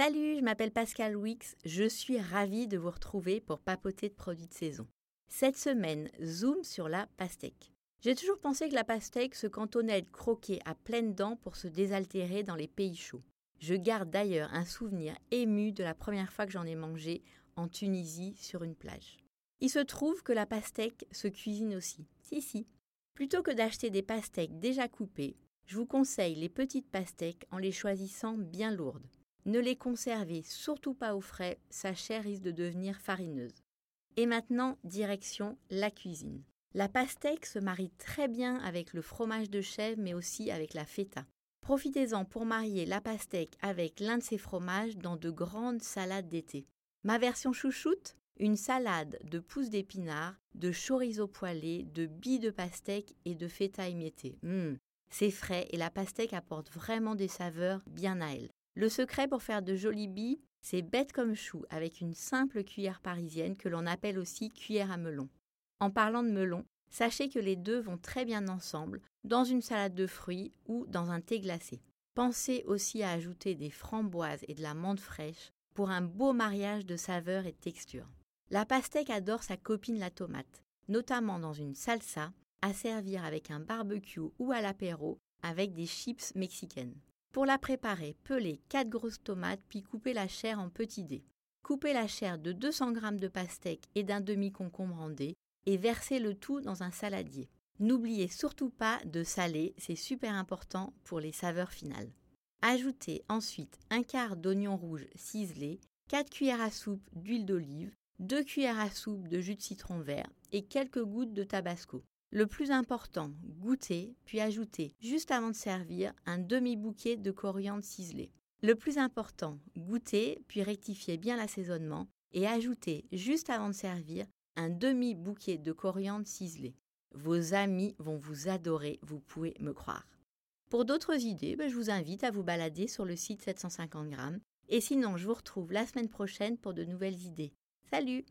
Salut, je m'appelle Pascal Wix, je suis ravie de vous retrouver pour papoter de produits de saison. Cette semaine, zoom sur la pastèque. J'ai toujours pensé que la pastèque se cantonnait à être croquée à pleines dents pour se désaltérer dans les pays chauds. Je garde d'ailleurs un souvenir ému de la première fois que j'en ai mangé en Tunisie sur une plage. Il se trouve que la pastèque se cuisine aussi. Si, si. Plutôt que d'acheter des pastèques déjà coupées, je vous conseille les petites pastèques en les choisissant bien lourdes. Ne les conservez surtout pas au frais, sa chair risque de devenir farineuse. Et maintenant, direction la cuisine. La pastèque se marie très bien avec le fromage de chèvre, mais aussi avec la feta. Profitez-en pour marier la pastèque avec l'un de ces fromages dans de grandes salades d'été. Ma version chouchoute Une salade de pousses d'épinards, de chorizo poêlé, de billes de pastèque et de feta émiettée. Mmh, c'est frais et la pastèque apporte vraiment des saveurs bien à elle. Le secret pour faire de jolies billes, c'est bête comme chou avec une simple cuillère parisienne que l'on appelle aussi cuillère à melon. En parlant de melon, sachez que les deux vont très bien ensemble dans une salade de fruits ou dans un thé glacé. Pensez aussi à ajouter des framboises et de la menthe fraîche pour un beau mariage de saveurs et de textures. La pastèque adore sa copine la tomate, notamment dans une salsa, à servir avec un barbecue ou à l'apéro avec des chips mexicaines. Pour la préparer, pelez 4 grosses tomates puis coupez la chair en petits dés. Coupez la chair de 200 g de pastèque et d'un demi-concombre en dés et versez le tout dans un saladier. N'oubliez surtout pas de saler, c'est super important pour les saveurs finales. Ajoutez ensuite un quart d'oignon rouge ciselé, 4 cuillères à soupe d'huile d'olive, 2 cuillères à soupe de jus de citron vert et quelques gouttes de tabasco. Le plus important, goûtez, puis ajoutez, juste avant de servir, un demi-bouquet de coriandre ciselé. Le plus important, goûtez, puis rectifiez bien l'assaisonnement et ajoutez, juste avant de servir, un demi-bouquet de coriandre ciselé. Vos amis vont vous adorer, vous pouvez me croire. Pour d'autres idées, ben, je vous invite à vous balader sur le site 750 grammes. Et sinon, je vous retrouve la semaine prochaine pour de nouvelles idées. Salut